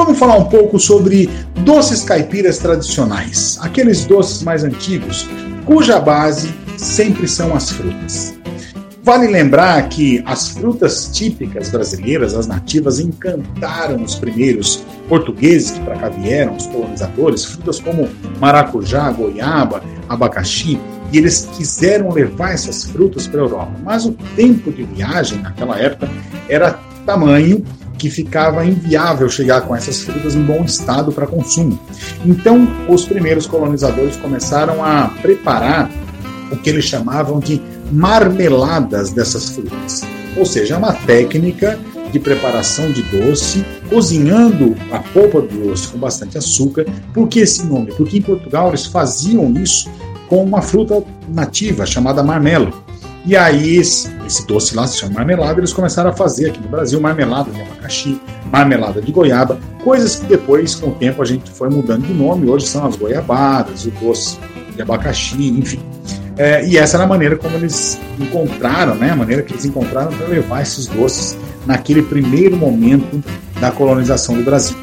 Vamos falar um pouco sobre doces caipiras tradicionais, aqueles doces mais antigos, cuja base sempre são as frutas. Vale lembrar que as frutas típicas brasileiras, as nativas, encantaram os primeiros portugueses que para cá vieram, os colonizadores, frutas como maracujá, goiaba, abacaxi, e eles quiseram levar essas frutas para a Europa. Mas o tempo de viagem naquela época era tamanho que ficava inviável chegar com essas frutas em bom estado para consumo. Então, os primeiros colonizadores começaram a preparar o que eles chamavam de marmeladas dessas frutas. Ou seja, é uma técnica de preparação de doce, cozinhando a polpa do doce com bastante açúcar. Por que esse nome? Porque em Portugal eles faziam isso com uma fruta nativa chamada marmelo. E aí, esse, doce lá se chama marmelada, eles começaram a fazer aqui no Brasil marmelada de abacaxi, marmelada de goiaba, coisas que depois, com o tempo, a gente foi mudando de nome. Hoje são as goiabadas, o doce de abacaxi, enfim. É, e essa era a maneira como eles encontraram, né? A maneira que eles encontraram para levar esses doces naquele primeiro momento da colonização do Brasil.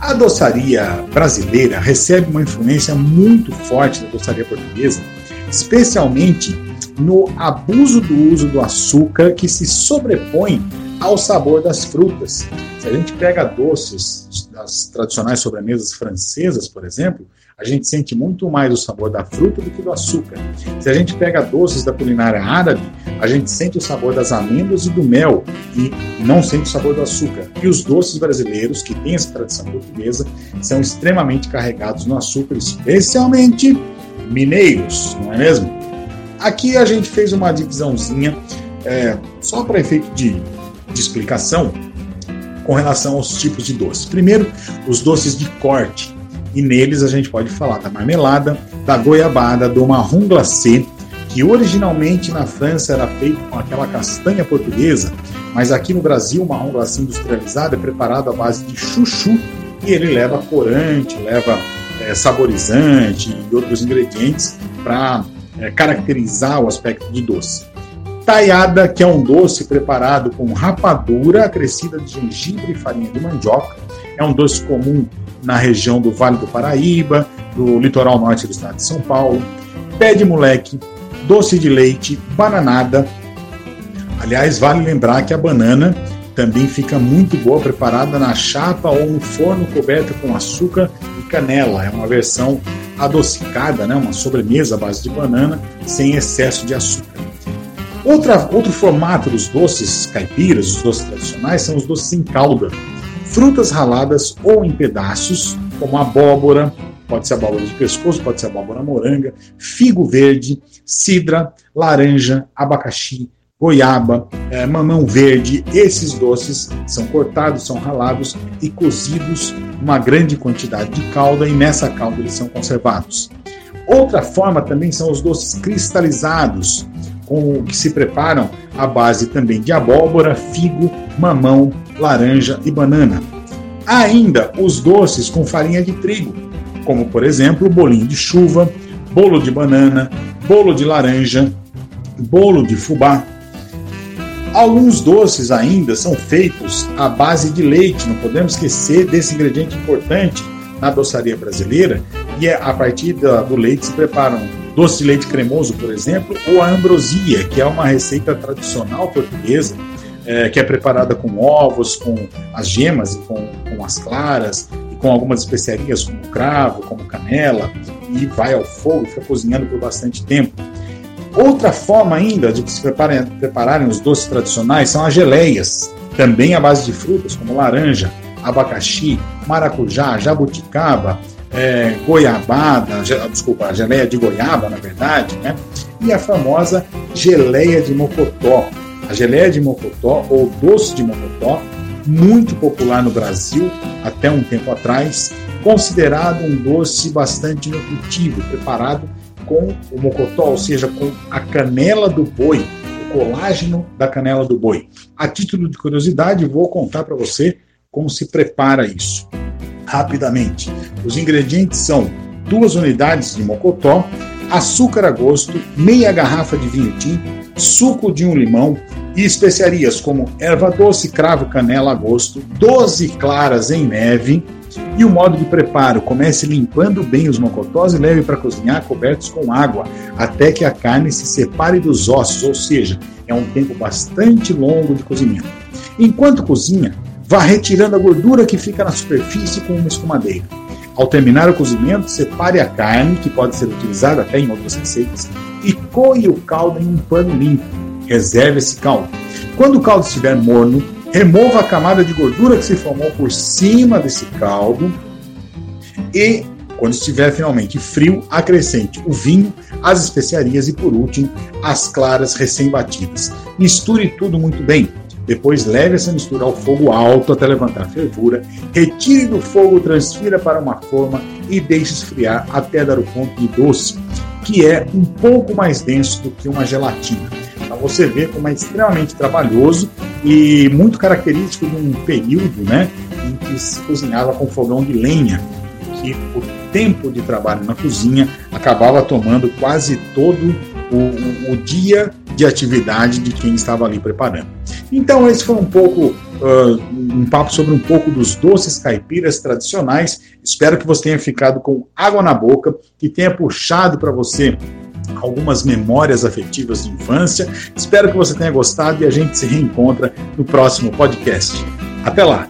A doçaria brasileira recebe uma influência muito forte da doçaria portuguesa, especialmente no abuso do uso do açúcar que se sobrepõe ao sabor das frutas. Se a gente pega doces das tradicionais sobremesas francesas, por exemplo, a gente sente muito mais o sabor da fruta do que do açúcar. Se a gente pega doces da culinária árabe, a gente sente o sabor das amêndoas e do mel e não sente o sabor do açúcar. E os doces brasileiros, que têm essa tradição portuguesa, são extremamente carregados no açúcar, especialmente mineiros, não é mesmo? Aqui a gente fez uma divisãozinha, é, só para efeito de, de explicação, com relação aos tipos de doces. Primeiro, os doces de corte e neles a gente pode falar da marmelada, da goiabada, do marrom glacé, que originalmente na França era feito com aquela castanha portuguesa, mas aqui no Brasil o marrom glacé industrializado é preparado à base de chuchu e ele leva corante, leva é, saborizante e outros ingredientes para é, caracterizar o aspecto de doce. Taiada, que é um doce preparado com rapadura acrescida de gengibre e farinha de mandioca, é um doce comum na região do Vale do Paraíba, do litoral norte do estado de São Paulo. Pé de moleque, doce de leite, bananada. Aliás, vale lembrar que a banana também fica muito boa preparada na chapa ou no forno coberta com açúcar e canela. É uma versão adocicada, né? uma sobremesa à base de banana sem excesso de açúcar. Outra, outro formato dos doces caipiras, os doces tradicionais, são os doces em calda frutas raladas ou em pedaços, como abóbora, pode ser abóbora de pescoço, pode ser abóbora moranga, figo verde, cidra, laranja, abacaxi, goiaba, é, mamão verde. Esses doces são cortados, são ralados e cozidos uma grande quantidade de calda e nessa calda eles são conservados. Outra forma também são os doces cristalizados, com que se preparam à base também de abóbora, figo, mamão, laranja e banana. Há ainda os doces com farinha de trigo, como por exemplo o bolinho de chuva, bolo de banana, bolo de laranja, bolo de fubá. Alguns doces ainda são feitos à base de leite, não podemos esquecer desse ingrediente importante na doçaria brasileira, e é a partir do leite se preparam doce de leite cremoso, por exemplo, ou a ambrosia, que é uma receita tradicional portuguesa é, que é preparada com ovos, com as gemas com, com as claras, e com algumas especiarias como cravo, como canela, e vai ao fogo e fica cozinhando por bastante tempo. Outra forma ainda de se preparem, prepararem os doces tradicionais são as geleias, também à base de frutas como laranja, abacaxi, maracujá, jabuticaba, é, goiabada, desculpa, geleia de goiaba, na verdade, né? E a famosa geleia de mocotó, a geleia de mocotó ou doce de mocotó, muito popular no Brasil até um tempo atrás, considerado um doce bastante nutritivo, preparado com o mocotó, ou seja, com a canela do boi, o colágeno da canela do boi. A título de curiosidade, vou contar para você como se prepara isso. Rapidamente, os ingredientes são duas unidades de mocotó, açúcar a gosto, meia garrafa de vinho tinto, suco de um limão e especiarias como erva doce, cravo, canela a gosto, 12 claras em neve. E o modo de preparo: comece limpando bem os mocotós e leve para cozinhar cobertos com água, até que a carne se separe dos ossos, ou seja, é um tempo bastante longo de cozimento. Enquanto cozinha, vá retirando a gordura que fica na superfície com uma escumadeira. Ao terminar o cozimento, separe a carne, que pode ser utilizada até em outras receitas, e coe o caldo em um pano limpo. Reserve esse caldo. Quando o caldo estiver morno, remova a camada de gordura que se formou por cima desse caldo e, quando estiver finalmente frio, acrescente o vinho, as especiarias e, por último, as claras recém-batidas. Misture tudo muito bem. Depois leve essa mistura ao fogo alto até levantar a fervura, retire do fogo, transfira para uma forma e deixe esfriar até dar o ponto de doce que é um pouco mais denso do que uma gelatina. Então você vê como é extremamente trabalhoso e muito característico de um período né, em que se cozinhava com fogão de lenha, que o tempo de trabalho na cozinha acabava tomando quase todo o, o, o dia de atividade de quem estava ali preparando. Então, esse foi um pouco uh, um papo sobre um pouco dos doces caipiras tradicionais. Espero que você tenha ficado com água na boca, que tenha puxado para você algumas memórias afetivas de infância. Espero que você tenha gostado e a gente se reencontra no próximo podcast. Até lá!